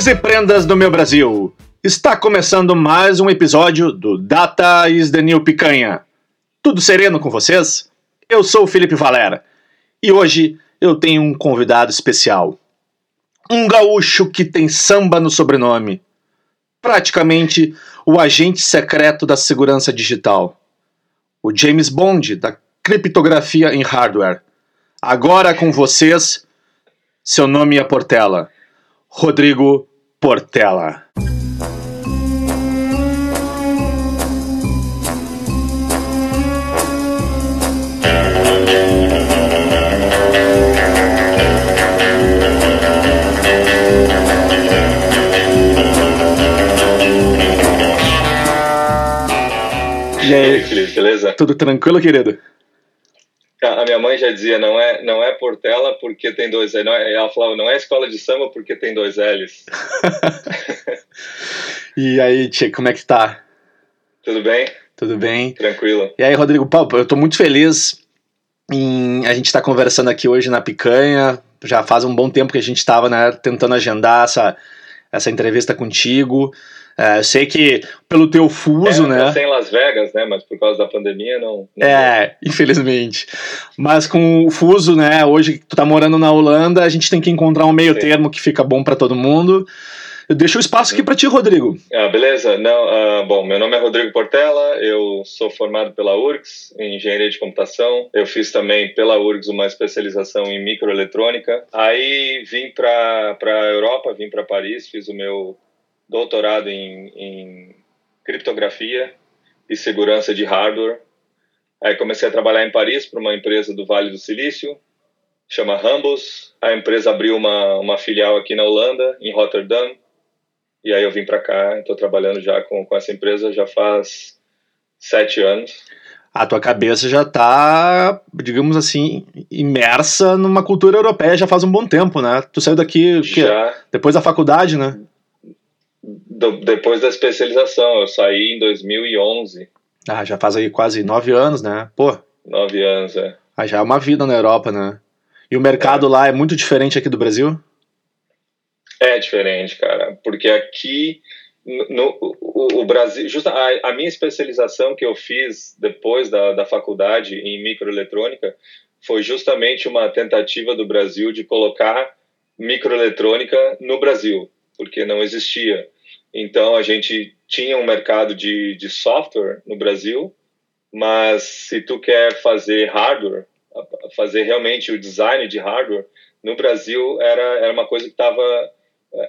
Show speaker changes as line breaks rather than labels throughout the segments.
Guris e prendas do meu Brasil. Está começando mais um episódio do Data is the New Picanha. Tudo sereno com vocês? Eu sou o Felipe Valera e hoje eu tenho um convidado especial. Um gaúcho que tem samba no sobrenome. Praticamente o agente secreto da segurança digital. O James Bond da criptografia em hardware. Agora com vocês, seu nome é Portela. Rodrigo Portela. E aí,
Felipe, beleza?
tudo tranquilo, querido?
A minha mãe já dizia, não é, não é Portela porque tem dois L. Não é, ela falava, não é escola de samba porque tem dois L's.
E aí, tia, como é que tá?
Tudo bem?
Tudo bem?
Tranquilo.
E aí, Rodrigo, pô, eu tô muito feliz em a gente estar conversando aqui hoje na Picanha. Já faz um bom tempo que a gente estava né, tentando agendar essa, essa entrevista contigo. É, eu sei que pelo teu fuso,
é,
né?
Eu sei em Las Vegas, né? Mas por causa da pandemia não. não
É, infelizmente. Mas com o fuso, né? Hoje que tu tá morando na Holanda, a gente tem que encontrar um meio
Sim.
termo que fica bom pra todo mundo. Eu deixo o espaço aqui pra ti, Rodrigo.
Ah, beleza? Não, ah, bom, meu nome é Rodrigo Portela, eu sou formado pela URGS em Engenharia de Computação. Eu fiz também pela URGS uma especialização em microeletrônica. Aí vim para a Europa, vim para Paris, fiz o meu doutorado em, em criptografia e segurança de hardware. Aí comecei a trabalhar em Paris para uma empresa do Vale do Silício, chama Rambus. A empresa abriu uma, uma filial aqui na Holanda, em Rotterdam. E aí eu vim para cá, estou trabalhando já com, com essa empresa já faz sete anos.
A tua cabeça já tá, digamos assim, imersa numa cultura europeia já faz um bom tempo, né? Tu saiu daqui?
Já
depois da faculdade, né?
Do- depois da especialização, eu saí em 2011,
Ah, já faz aí quase nove anos, né? Pô,
nove anos, é.
ah, já é uma vida na Europa, né? E o mercado lá é muito diferente aqui do Brasil?
É diferente, cara, porque aqui no, no- o, o Brasil, justa, a, a minha especialização que eu fiz depois da, da faculdade em microeletrônica foi justamente uma tentativa do Brasil de colocar microeletrônica no Brasil, porque não existia. Então a gente tinha um mercado de, de software no Brasil, mas se tu quer fazer hardware, fazer realmente o design de hardware, no Brasil era, era uma coisa que estava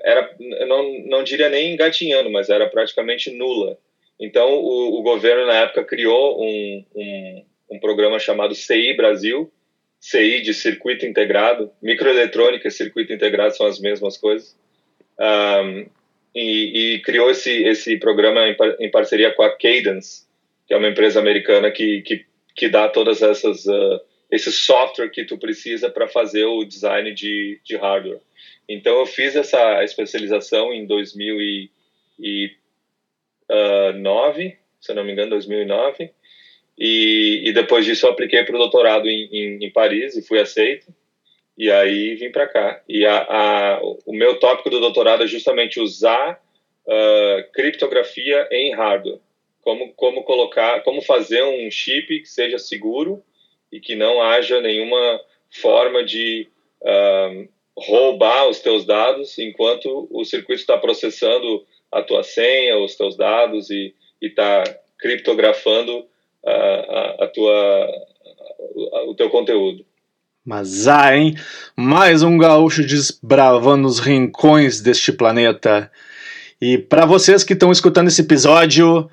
era não não diria nem engatinhando, mas era praticamente nula. Então o, o governo na época criou um, um, um programa chamado CI Brasil, CI de circuito integrado, microeletrônica e circuito integrado são as mesmas coisas. Um, e, e criou esse esse programa em, par- em parceria com a Cadence, que é uma empresa americana que que, que dá todas essas uh, esse software que tu precisa para fazer o design de, de hardware. Então eu fiz essa especialização em 2009, se eu não me engano, 2009. E, e depois disso eu apliquei para o doutorado em, em, em Paris e fui aceito. E aí vim para cá. E a, a, o meu tópico do doutorado é justamente usar uh, criptografia em hardware. Como, como colocar, como fazer um chip que seja seguro e que não haja nenhuma forma de uh, roubar os teus dados enquanto o circuito está processando a tua senha, os teus dados e está criptografando a, a, a tua, o teu conteúdo.
Mas ah, hein? Mais um gaúcho desbravando os rincões deste planeta. E para vocês que estão escutando esse episódio,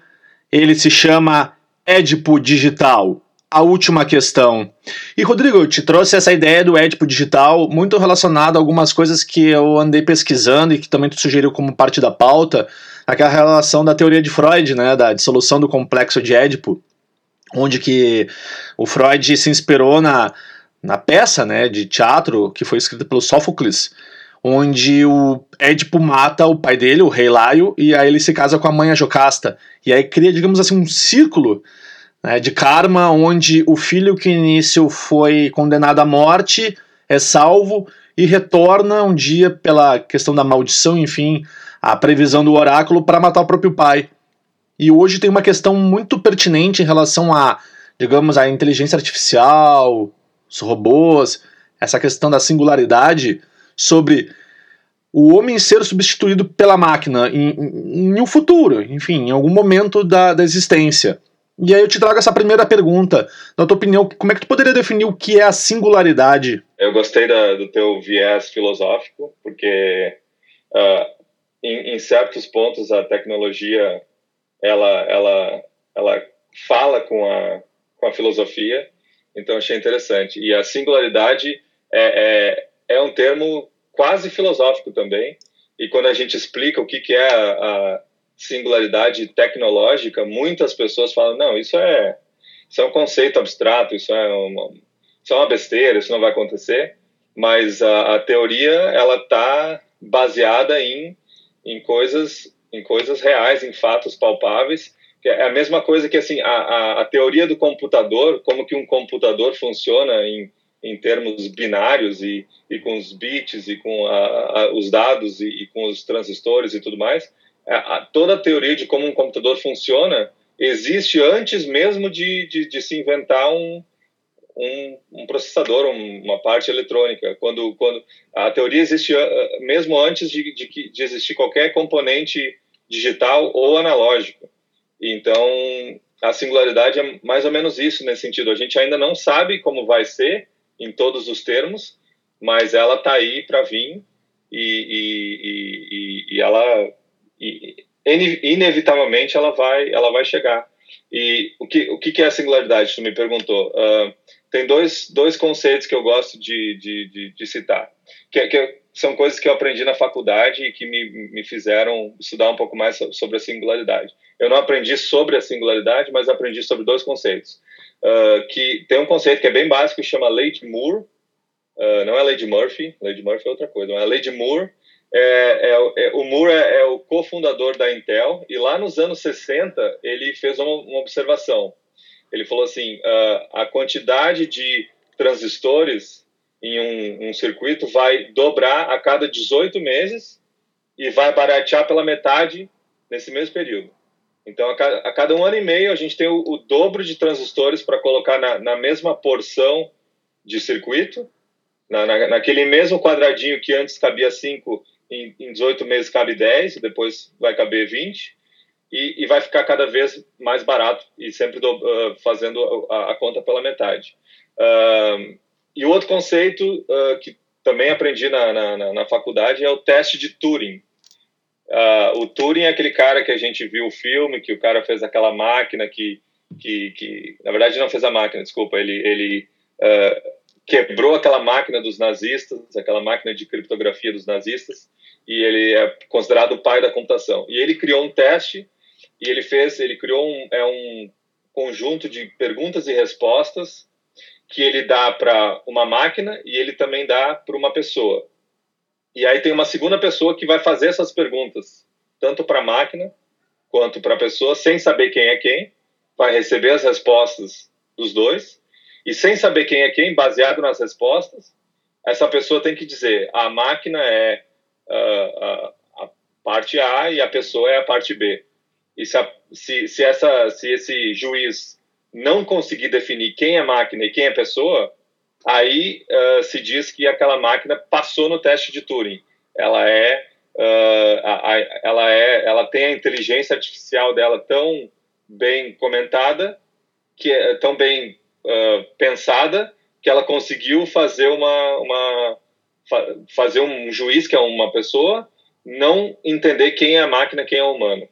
ele se chama Édipo Digital. A última questão. E Rodrigo, eu te trouxe essa ideia do Édipo Digital muito relacionada a algumas coisas que eu andei pesquisando e que também tu sugeriu como parte da pauta, aquela relação da teoria de Freud, né, da dissolução do complexo de Édipo, onde que o Freud se inspirou na, na peça né, de teatro que foi escrita pelo Sófocles, onde o Édipo mata o pai dele, o rei Laio, e aí ele se casa com a mãe a Jocasta. E aí cria, digamos assim, um círculo né, de karma onde o filho que início foi condenado à morte é salvo e retorna um dia pela questão da maldição, enfim, a previsão do oráculo para matar o próprio pai. E hoje tem uma questão muito pertinente em relação a, digamos, a inteligência artificial, os robôs, essa questão da singularidade sobre o homem ser substituído pela máquina em, em, em um futuro, enfim, em algum momento da, da existência. E aí eu te trago essa primeira pergunta. Na tua opinião, como é que tu poderia definir o que é a singularidade?
Eu gostei da, do teu viés filosófico, porque uh, em, em, certos pontos a tecnologia ela, ela, ela fala com a, com a filosofia, então achei interessante. E a singularidade é, é, é um termo quase filosófico também, e quando a gente explica o que, que é a, a singularidade tecnológica, muitas pessoas falam, não, isso é, isso é um conceito abstrato, isso é uma, isso é uma besteira, isso não vai acontecer, mas a, a teoria, ela está baseada em, em, coisas, em coisas reais, em fatos palpáveis, é a mesma coisa que assim a, a, a, teoria do computador, como que um computador funciona em, em termos binários e, e com os bits e com a, a, os dados e, e, com os transistores e tudo mais, toda a teoria de como um computador funciona existe antes mesmo de, de, de se inventar um, um, um, processador, uma parte eletrônica. Quando, quando a teoria existe mesmo antes de, de, de existir qualquer componente digital ou analógico. Então, a singularidade é mais ou menos isso nesse sentido. A gente ainda não sabe como vai ser em todos os termos, mas ela está aí para vir e, e, e, e ela e, inevitavelmente ela vai ela vai chegar. E o que o que é a singularidade? Tu me perguntou. Uh, tem dois, dois conceitos que eu gosto de, de, de, de citar, que, que, são coisas que eu aprendi na faculdade e que me, me fizeram estudar um pouco mais sobre a singularidade. Eu não aprendi sobre a singularidade, mas aprendi sobre dois conceitos. Uh, que tem um conceito que é bem básico, chama Lei de Moore. Uh, não é Lei de Murphy, Lei de Murphy é outra coisa, mas a Lei de Moore é, é, é, o Moore é, é, o cofundador da Intel e lá nos anos 60 ele fez uma, uma observação. Ele falou assim: uh, a quantidade de transistores em um, um, circuito vai dobrar a cada 18 meses e vai baratear pela metade nesse mesmo período. Então, a cada, a cada um ano e meio, a gente tem o, o dobro de transistores para colocar na, na, mesma porção de circuito, na, na, naquele mesmo quadradinho que antes cabia 5, em, em 18 meses cabe 10, e depois vai caber 20, e, e vai ficar cada vez mais barato, e sempre do, uh, fazendo a, a, conta pela metade. Uh, e o outro conceito uh, que também aprendi na, na, na, faculdade é o teste de Turing. Uh, o Turing é aquele cara que a gente viu o filme, que o cara fez aquela máquina que, que, que na verdade não fez a máquina, desculpa, ele, ele quebrou aquela máquina dos nazistas, aquela máquina de criptografia dos nazistas, e ele é considerado o pai da computação. E ele criou um teste e ele fez, ele criou um, é um conjunto de perguntas e respostas que ele dá para uma máquina e ele também dá para uma pessoa. E aí tem uma segunda pessoa que vai fazer essas perguntas, tanto para a máquina quanto para a pessoa, sem saber quem é quem, vai receber as respostas dos dois, e sem saber quem é quem, baseado nas respostas, essa pessoa tem que dizer: a máquina é uh, a, a parte A e a pessoa é a parte B. E se, a, se, se, essa, se esse juiz não conseguir definir quem é máquina e quem é pessoa, aí uh, se diz que aquela máquina passou no teste de Turing. Ela é, uh, a, a, ela é, ela tem a inteligência artificial dela tão bem comentada, que é tão bem uh, pensada, que ela conseguiu fazer uma, uma fa fazer um juiz que é uma pessoa não entender quem é a máquina, quem é o humano.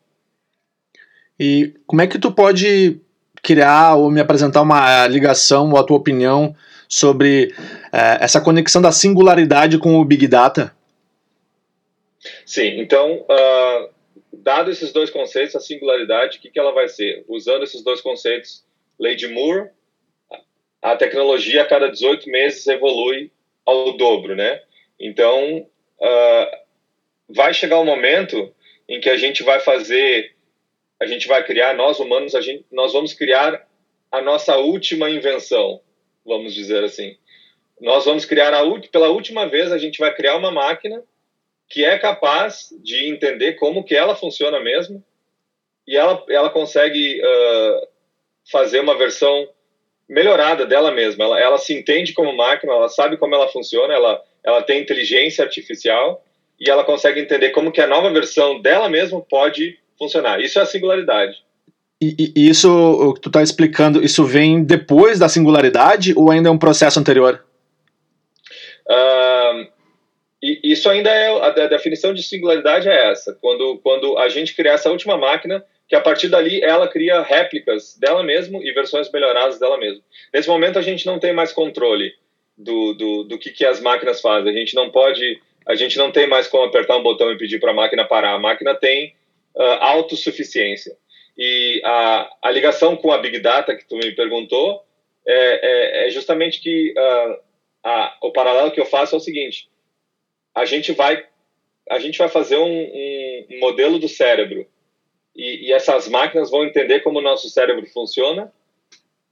E como é que tu pode criar ou me apresentar uma ligação ou a tua opinião sobre é, essa conexão da singularidade com o Big Data?
Sim, então, uh, dado esses dois conceitos, a singularidade, o que, que ela vai ser? Usando esses dois conceitos, lei de Moore, a tecnologia a cada 18 meses evolui ao dobro, né? Então, uh, vai chegar um momento em que a gente vai fazer, a gente vai criar, nós humanos, a gente, nós vamos criar a nossa última invenção, vamos dizer assim. nós vamos criar a pela última vez a gente vai criar uma máquina que é capaz de entender como que ela funciona mesmo e ela ela consegue uh, fazer uma versão melhorada dela mesma. Ela, ela se entende como máquina, ela sabe como ela funciona, ela ela tem inteligência artificial e ela consegue entender como que a nova versão dela mesma pode funcionar. Isso é a singularidade.
E, e isso, o que tu está explicando, isso vem depois da singularidade ou ainda é um processo anterior?
Uh, isso ainda é a, a, definição de singularidade é essa. Quando, quando a gente cria essa última máquina, que a partir dali ela cria réplicas dela mesma e versões melhoradas dela mesma. Nesse momento a gente não tem mais controle do, do, do que, que as máquinas fazem. A gente não pode, a gente não tem mais como apertar um botão e pedir para a máquina parar. A máquina tem uh, autossuficiência. E a, a ligação com a Big Data que tu me perguntou é, é, é justamente que uh, a, o paralelo que eu faço é o seguinte: a gente vai a gente vai fazer um, um modelo do cérebro e, e, essas máquinas vão entender como o nosso cérebro funciona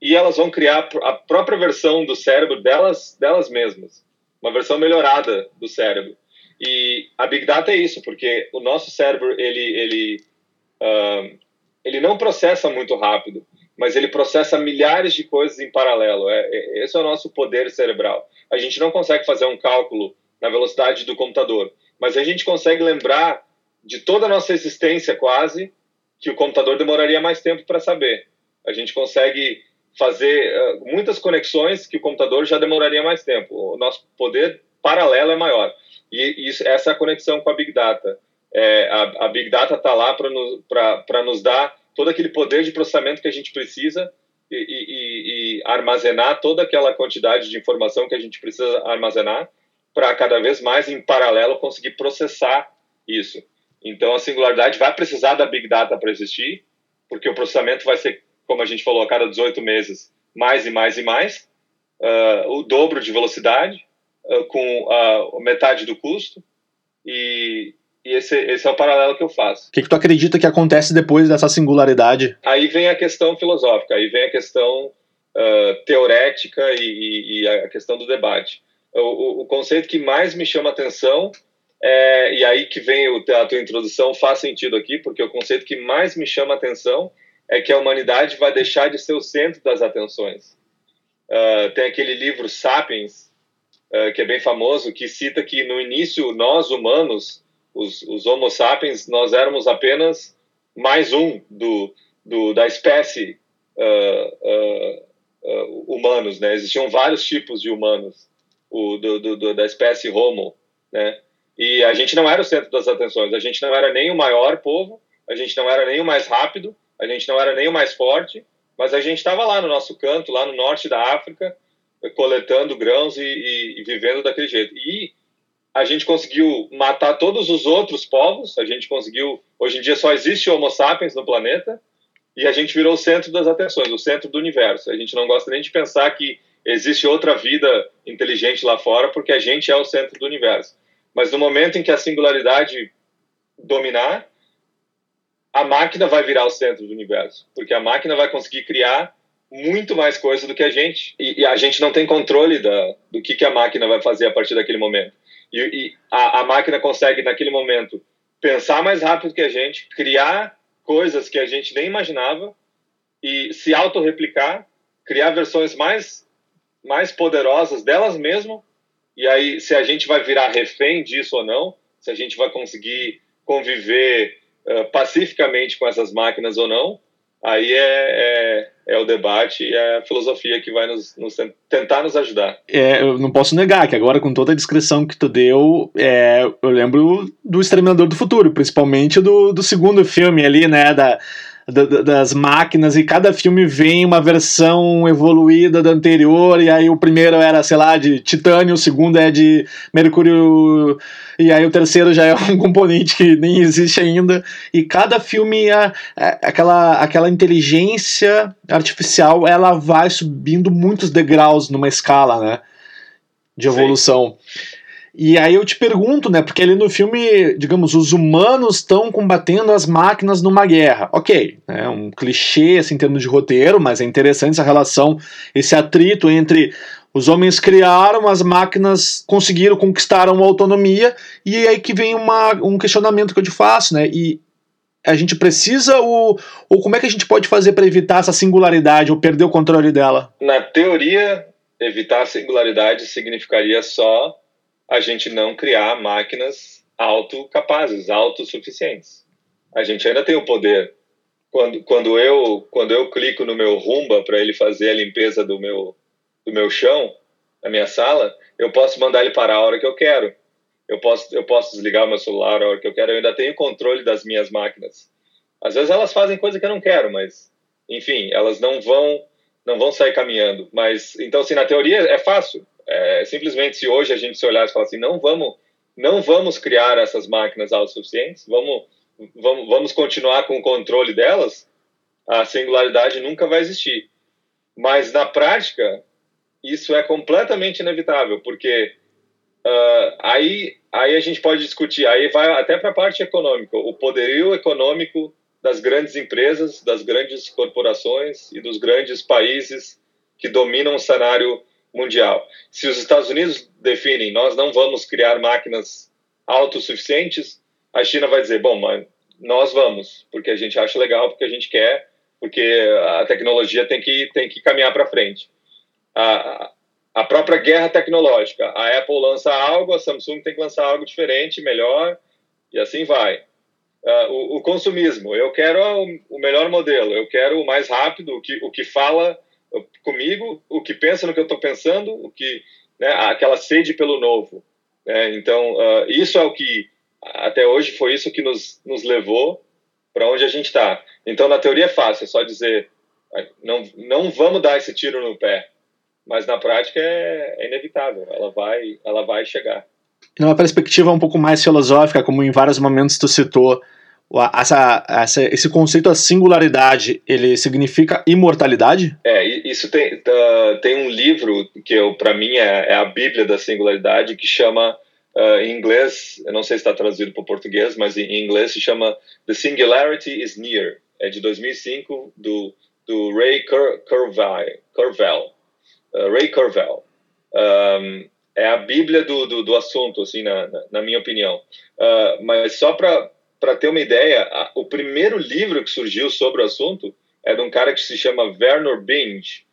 e elas vão criar a própria versão do cérebro delas delas mesmas, uma versão melhorada do cérebro. E a Big Data é isso, porque o nosso cérebro ele ele ele não processa muito rápido, mas ele processa milhares de coisas em paralelo. É, é, esse é o nosso poder cerebral. A gente não consegue fazer um cálculo na velocidade do computador, mas a gente consegue lembrar de toda a nossa existência quase que o computador demoraria mais tempo para saber. A gente consegue fazer uh, muitas conexões que o computador já demoraria mais tempo. O nosso poder paralelo é maior. E isso, essa é a conexão com a Big Data. É, a, a, Big Data está lá para nos, nos dar todo aquele poder de processamento que a gente precisa e, e, e, armazenar toda aquela quantidade de informação que a gente precisa armazenar para cada vez mais em paralelo conseguir processar isso. Então a singularidade vai precisar da Big Data para existir, porque o processamento vai ser, como a gente falou, a cada 18 meses, mais e mais e mais, uh, o dobro de velocidade, com uh, metade do custo, e, e esse, esse é o paralelo que eu faço.
O que, que tu acredita que acontece depois dessa singularidade?
Aí vem a questão filosófica, aí vem a questão uh, teorética e, e, a questão do debate. O, o, conceito que mais me chama atenção, é, e aí que vem o, a tua introdução, faz sentido aqui, porque o conceito que mais me chama atenção é que a humanidade vai deixar de ser o centro das atenções. Uh, tem aquele livro Sapiens, que é bem famoso, que cita que no início nós humanos os, os Homo sapiens, nós éramos apenas mais um do, do da espécie uh, uh, uh, humanos, né? Existiam vários tipos de humanos, o do, do, do, da espécie Homo, né? E a gente não era o centro das atenções, a gente não era nem o maior povo, a gente não era nem o mais rápido, a gente não era nem o mais forte, mas a gente estava lá no nosso canto, lá no norte da África, coletando grãos e, e, e vivendo daquele jeito. E a gente conseguiu matar todos os outros povos, a gente conseguiu. Hoje em dia só existe Homo sapiens no planeta e a gente virou o centro das atenções, o centro do universo. A gente não gosta nem de pensar que existe outra vida inteligente lá fora, porque a gente é o centro do universo. Mas no momento em que a singularidade dominar, a máquina vai virar o centro do universo, porque a máquina vai conseguir criar muito mais coisa do que a gente. E, e a gente não tem controle da, do que, que a máquina vai fazer a partir daquele momento. E, e a, a máquina consegue, naquele momento, pensar mais rápido que a gente, criar coisas que a gente nem imaginava e se autorreplicar, criar versões mais, mais poderosas delas mesmas. E aí, se a gente vai virar refém disso ou não, se a gente vai conseguir conviver uh, pacificamente com essas máquinas ou não, aí é, é, é, o debate e é a filosofia que vai nos, nos, tentar nos ajudar.
É, eu não posso negar que agora, com toda a descrição que tu deu, é, eu lembro do Exterminador do Futuro, principalmente do, do segundo filme ali, né, da das máquinas e cada filme vem uma versão evoluída da anterior e aí o primeiro era, sei lá, de titânio, o segundo é de mercúrio e aí o terceiro já é um componente que nem existe ainda e cada filme é, é, aquela aquela inteligência artificial ela vai subindo muitos degraus numa escala, né, de evolução. Sim. E aí eu te pergunto, né? Porque ali no filme, digamos, os humanos estão combatendo as máquinas numa guerra. Ok, é né, um clichê assim, em termos de roteiro, mas é interessante essa relação, esse atrito entre Os homens criaram, as máquinas conseguiram conquistar uma autonomia, e aí que vem uma, um questionamento que eu te faço, né? E a gente precisa ou, ou como é que a gente pode fazer para evitar essa singularidade ou perder o controle dela?
Na teoria, evitar a singularidade significaria só a gente não criar máquinas autocapazes, autossuficientes. A gente ainda tem o poder. Quando, quando, eu, quando eu clico no meu Rumba para ele fazer a limpeza do meu, do meu chão, na minha sala, eu posso mandar ele parar a hora que eu quero. Eu posso, eu posso desligar o meu celular a hora que eu quero. Eu ainda tenho controle das minhas máquinas. Às vezes elas fazem coisa que eu não quero, mas, enfim, elas não vão não vão sair caminhando. Mas, então, assim, na teoria é fácil. É, simplesmente se hoje a gente se olhar e falar assim, não vamos, não vamos criar essas máquinas autossuficientes, vamos, vamos, vamos continuar com o controle delas, a singularidade nunca vai existir. Mas na prática, isso é completamente inevitável, porque uh, aí, aí a gente pode discutir, aí vai até para a parte econômica, o poderio econômico das grandes empresas, das grandes corporações e dos grandes países que dominam o cenário mundial. Se os Estados Unidos definem, nós não vamos criar máquinas autossuficientes, a China vai dizer, bom, mas nós vamos, porque a gente acha legal, porque a gente quer, porque a tecnologia tem que, tem que caminhar para frente. A, a própria guerra tecnológica, a Apple lança algo, a Samsung tem que lançar algo diferente, melhor, e assim vai uh, o, o, consumismo. Eu quero o, o, melhor modelo, eu quero o mais rápido, o que, o que fala comigo, o que pensa no que eu estou pensando, o que né, aquela sede pelo novo. Né? Então, uh, isso é o que, até hoje, foi isso que nos, nos levou para onde a gente está. Então, na teoria é fácil, é só dizer, não, não vamos dar esse tiro no pé, mas na prática é, é inevitável, ela vai, ela vai chegar.
Numa perspectiva um pouco mais filosófica, como em vários momentos tu citou, essa, essa, esse conceito da singularidade, ele significa imortalidade?
É, isso tem, uh, tem um livro que para mim é, é, a Bíblia da singularidade que chama uh, em inglês, eu não sei se está traduzido para o português, mas em inglês se chama The Singularity is Near. É de 2005 do, do Ray Cur uh, Ray Curvell. Um, é a Bíblia do, do, do assunto, assim, na, na, na minha opinião. mas só para para ter uma ideia, a, o primeiro livro que surgiu sobre o assunto é de um cara que se chama Werner Binge,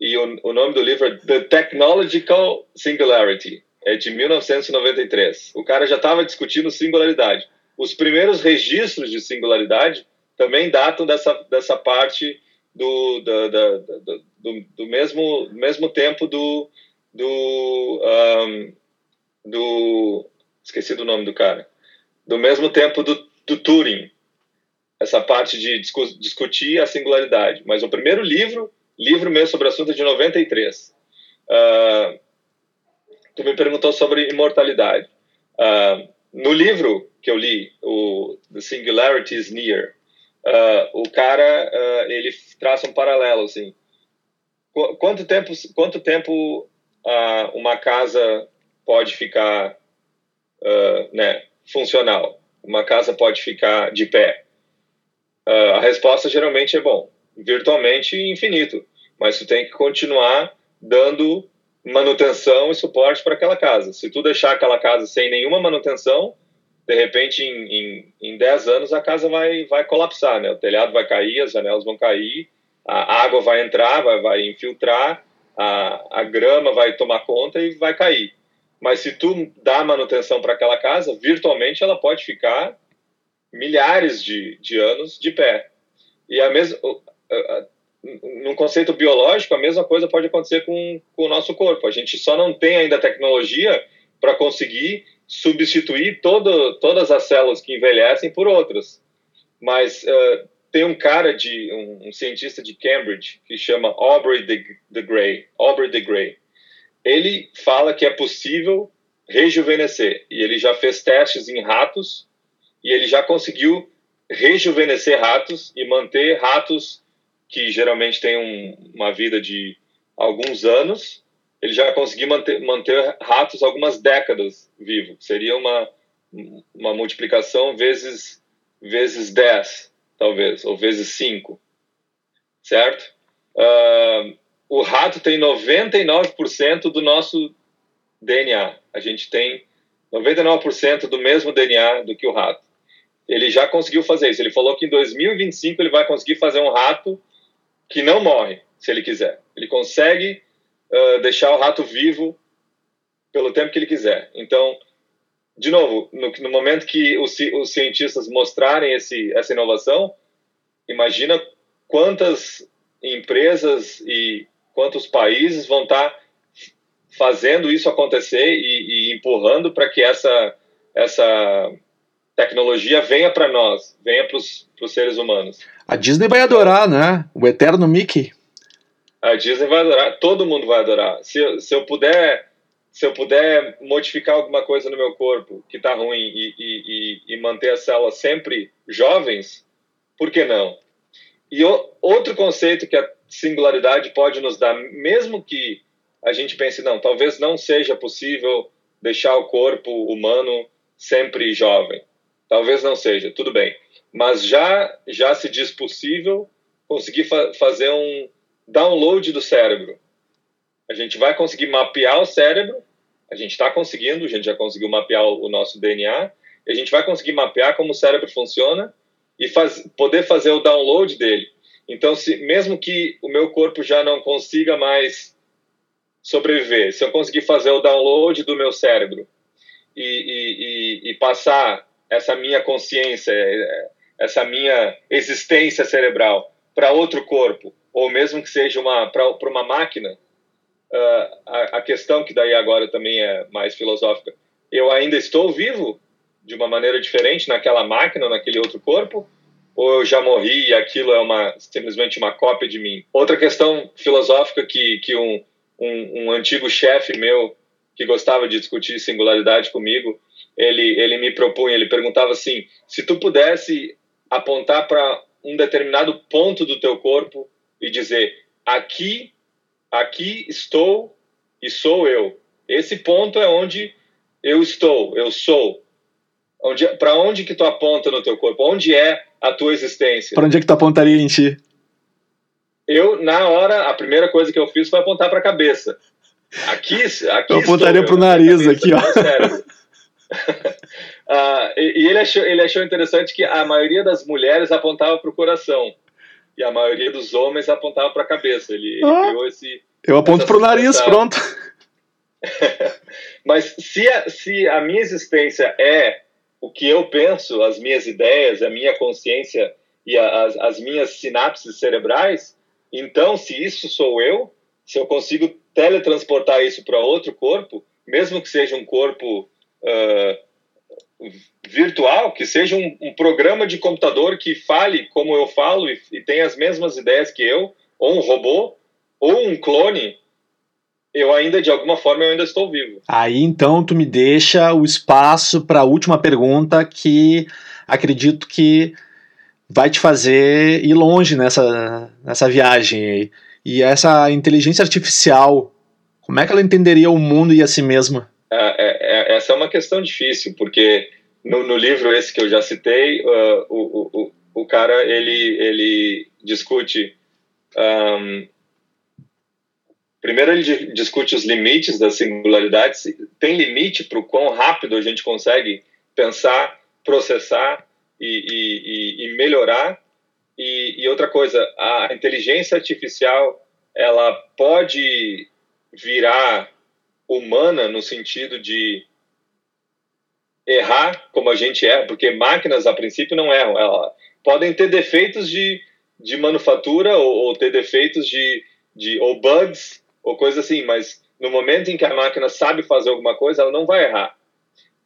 e o, o nome do livro é The Technological Singularity, é de 1993. O cara já estava discutindo singularidade. Os primeiros registros de singularidade também datam dessa, dessa parte do, da, da, da, do, do, mesmo, mesmo tempo do, do, um, do. Esqueci do nome do cara. Do mesmo tempo do do Turing, essa parte de discu discutir a singularidade. Mas o primeiro livro, livro mesmo sobre o assunto, é de 93. Uh, ah, tu me perguntou sobre imortalidade. Uh, no livro que eu li, o The Singularity is Near, uh, o cara ele traça um paralelo assim. Qu quanto tempo, quanto tempo uma casa pode ficar né, funcional? Uma casa pode ficar de pé? Uh, a resposta geralmente é bom, virtualmente infinito, mas tu tem que continuar dando manutenção e suporte para aquela casa. Se tu deixar aquela casa sem nenhuma manutenção, de repente em, em, em 10 anos a casa vai, vai colapsar, né? O telhado vai cair, as janelas vão cair, a água vai entrar, vai, vai infiltrar, a, a grama vai tomar conta e vai cair. Mas se tu dá manutenção para aquela casa, virtualmente ela pode ficar milhares de, de anos de pé. E a mesma, num conceito biológico, a mesma coisa pode acontecer com, com o nosso corpo. A gente só não tem ainda tecnologia para conseguir substituir todo, todas as células que envelhecem por outras. Mas uh, tem um cara de um, um, cientista de Cambridge que chama Aubrey de, de Grey, Aubrey de Grey ele fala que é possível rejuvenescer. E ele já fez testes em ratos e ele já conseguiu rejuvenescer ratos e manter ratos que geralmente têm um, uma vida de alguns anos. Ele já conseguiu manter, manter ratos algumas décadas vivos. Seria uma, uma multiplicação vezes, vezes 10, talvez, ou vezes 5. Certo? Uh, o rato tem 99% do nosso DNA. A gente tem 99% do mesmo DNA do que o rato. Ele já conseguiu fazer isso. Ele falou que em 2025 ele vai conseguir fazer um rato que não morre, se ele quiser. Ele consegue uh, deixar o rato vivo pelo tempo que ele quiser. Então, de novo, no, no momento que os, os, cientistas mostrarem esse, essa inovação, imagina quantas empresas e quantos países vão estar tá fazendo isso acontecer e, e empurrando para que essa, essa tecnologia venha para nós, venha para os seres humanos.
A Disney vai adorar, né? O eterno Mickey.
A Disney vai adorar, todo mundo vai adorar. Se, se eu puder se eu puder modificar alguma coisa no meu corpo que está ruim e, e, e, manter as células sempre jovens, por que não? E o, outro conceito que a singularidade pode nos dar, mesmo que a gente pense, não, talvez não seja possível deixar o corpo humano sempre jovem. Talvez não seja, tudo bem. Mas já, já se diz possível conseguir fa fazer um download do cérebro. A gente vai conseguir mapear o cérebro, a gente está conseguindo, a gente já conseguiu mapear o nosso DNA, a gente vai conseguir mapear como o cérebro funciona e faz, poder fazer o download dele. Então, se, mesmo que o meu corpo já não consiga mais sobreviver, se eu conseguir fazer o download do meu cérebro e, e, e, e passar essa minha consciência, essa minha existência cerebral para outro corpo, ou mesmo que seja uma para uma máquina, uh, a, a, questão que daí agora também é mais filosófica, eu ainda estou vivo de uma maneira diferente naquela máquina, naquele outro corpo, ou eu já morri e aquilo é uma simplesmente uma cópia de mim? Outra questão filosófica que, que um, um, um antigo chefe meu que gostava de discutir singularidade comigo, ele, ele me propunha, ele perguntava assim, se tu pudesse apontar para um determinado ponto do teu corpo e dizer, aqui, aqui estou e sou eu. Esse ponto é onde eu estou, eu sou. Para onde que tu aponta no teu corpo? Onde é a tua existência?
Para onde é que tu apontaria em ti?
Eu, na hora, a primeira coisa que eu fiz foi apontar para a cabeça. Aqui, aqui
eu apontaria para o nariz aqui, ó.
uh, e, e ele, achou, ele achou interessante que a maioria das mulheres apontava para o coração e a maioria dos homens apontava para a cabeça. Ele, ele ah, criou esse.
Eu aponto para o nariz, pronto.
Mas se a, se a minha existência é o que eu penso, as minhas ideias, a minha consciência e a, as, as minhas sinapses cerebrais, então se isso sou eu, se eu consigo teletransportar isso para outro corpo, mesmo que seja um corpo uh, virtual, que seja um, um, programa de computador que fale como eu falo e, e tenha as mesmas ideias que eu, ou um robô, ou um clone, eu ainda, de alguma forma, eu ainda estou vivo.
Aí, então, tu me deixa o espaço para a última pergunta que acredito que vai te fazer ir longe nessa, nessa viagem aí. E essa inteligência artificial, como é que ela entenderia o mundo e a si mesma?
É, é, é, essa é uma questão difícil, porque no, no livro esse que eu já citei, uh, o, o, o cara ele, ele discute. Um, primeiro, ele discute os limites das singularidades. Tem limite para o quão rápido a gente consegue pensar, processar e, e, e melhorar. E, e outra coisa, a inteligência artificial ela pode virar humana no sentido de errar como a gente é, porque máquinas a princípio não erram, elas podem ter defeitos de, de manufatura ou, ou ter defeitos de, de ou bugs ou coisa assim, mas no momento em que a máquina sabe fazer alguma coisa, ela não vai errar.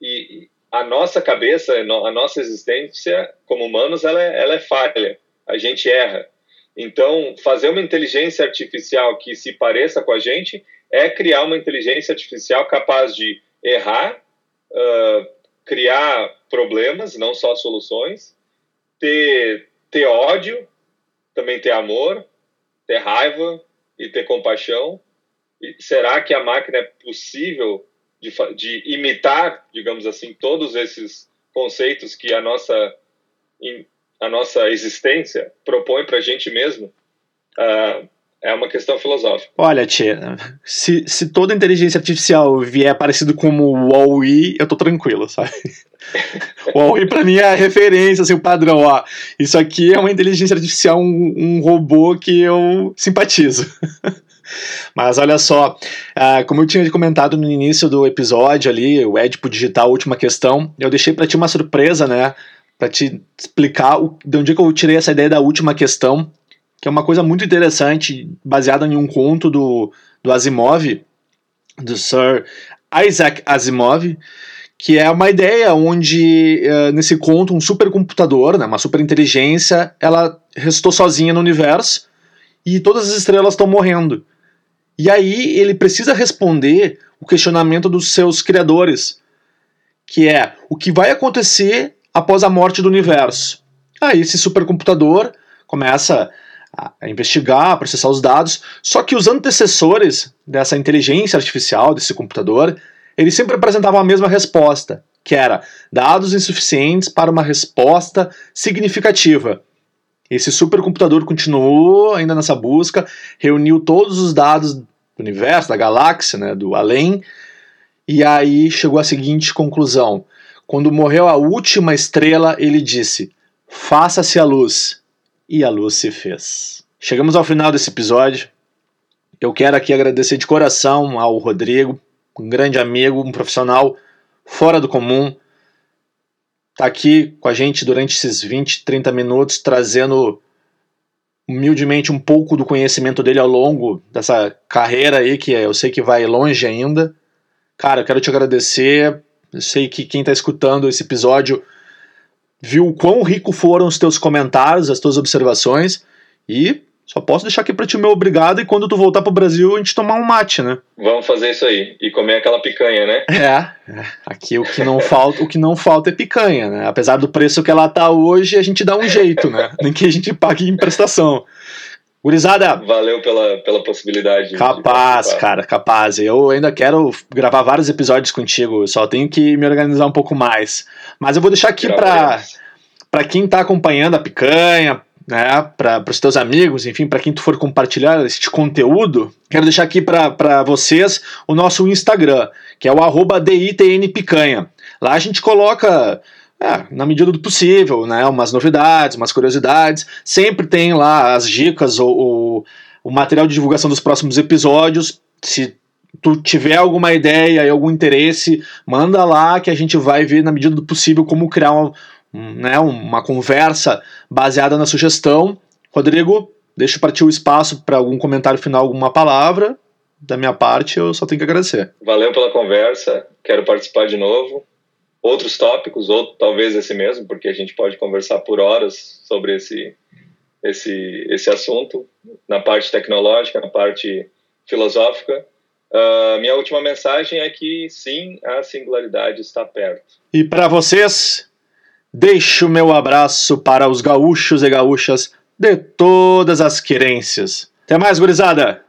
E a nossa cabeça, a nossa existência como humanos, ela é, ela é falha. A gente erra. Então, fazer uma inteligência artificial que se pareça com a gente é criar uma inteligência artificial capaz de errar, uh, criar problemas, não só soluções, ter, ter ódio, também ter amor, ter raiva e ter compaixão. Será que a máquina é possível de, de imitar, digamos assim, todos esses conceitos que a nossa a nossa existência propõe para a gente mesmo? Uh, é uma questão filosófica.
Olha, tia, se, se toda inteligência artificial vier parecido como o Wall-E, eu tô tranquilo, sabe? o Wall-E pra mim é a referência, assim, o padrão, ó. Isso aqui é uma inteligência artificial, um, um robô que eu simpatizo. Mas olha só, uh, como eu tinha comentado no início do episódio ali, o Edipo Digital, última questão, eu deixei para ti uma surpresa, né? Para te explicar de onde é que eu tirei essa ideia da última questão, que é uma coisa muito interessante, baseada em um conto do, do Asimov, do Sir Isaac Asimov, que é uma ideia onde, uh, nesse conto, um supercomputador, né, uma superinteligência, ela restou sozinha no universo e todas as estrelas estão morrendo. E aí ele precisa responder o questionamento dos seus criadores, que é o que vai acontecer após a morte do universo. Aí esse supercomputador começa a investigar, a processar os dados, só que os antecessores dessa inteligência artificial, desse computador, eles sempre apresentavam a mesma resposta, que era dados insuficientes para uma resposta significativa. Esse supercomputador continuou ainda nessa busca, reuniu todos os dados do universo, da galáxia, né, do além, e aí chegou à seguinte conclusão. Quando morreu a última estrela, ele disse: Faça-se a luz. E a luz se fez. Chegamos ao final desse episódio. Eu quero aqui agradecer de coração ao Rodrigo, um grande amigo, um profissional fora do comum, tá aqui com a gente durante esses 20, 30 minutos, trazendo humildemente um pouco do conhecimento dele ao longo dessa carreira aí, que eu sei que vai longe ainda. Cara, eu quero te agradecer. Eu sei que quem está escutando esse episódio viu o quão rico foram os teus comentários, as tuas observações. E só posso deixar aqui pra ti o meu obrigado e quando tu voltar pro Brasil a gente tomar um mate, né?
Vamos fazer isso aí e comer aquela picanha, né?
É, é, aqui o que não falta, o que não falta é picanha, né? Apesar do preço que ela tá hoje, a gente dá um jeito, né? Nem que a gente pague em prestação. Gurizada!
Valeu pela, pela possibilidade.
Capaz, cara, capaz. Eu ainda quero gravar vários episódios contigo, só tenho que me organizar um pouco mais. Mas eu vou deixar aqui para quem tá acompanhando a picanha, né, para os teus amigos, enfim, para quem tu for compartilhar este conteúdo, quero deixar aqui para vocês o nosso Instagram, que é o arroba DITNPicanha. Lá a gente coloca, é, na medida do possível, né, umas novidades, umas curiosidades, sempre tem lá as dicas ou, ou o material de divulgação dos próximos episódios, se tu tiver alguma ideia e algum interesse, manda lá que a gente vai ver na medida do possível como criar uma, né, uma conversa baseada na sugestão. Rodrigo, deixo para ti o espaço para algum comentário final, alguma palavra. Da minha parte, eu só tenho que agradecer.
Valeu pela conversa, quero participar de novo. Outros tópicos, ou talvez esse mesmo, porque a gente pode conversar por horas sobre esse, esse, esse assunto, na parte tecnológica, na parte filosófica. Uh, minha última mensagem é que sim, a singularidade está perto.
E para vocês, Deixo meu abraço para os gaúchos e gaúchas de todas as querências. Até mais, gurizada!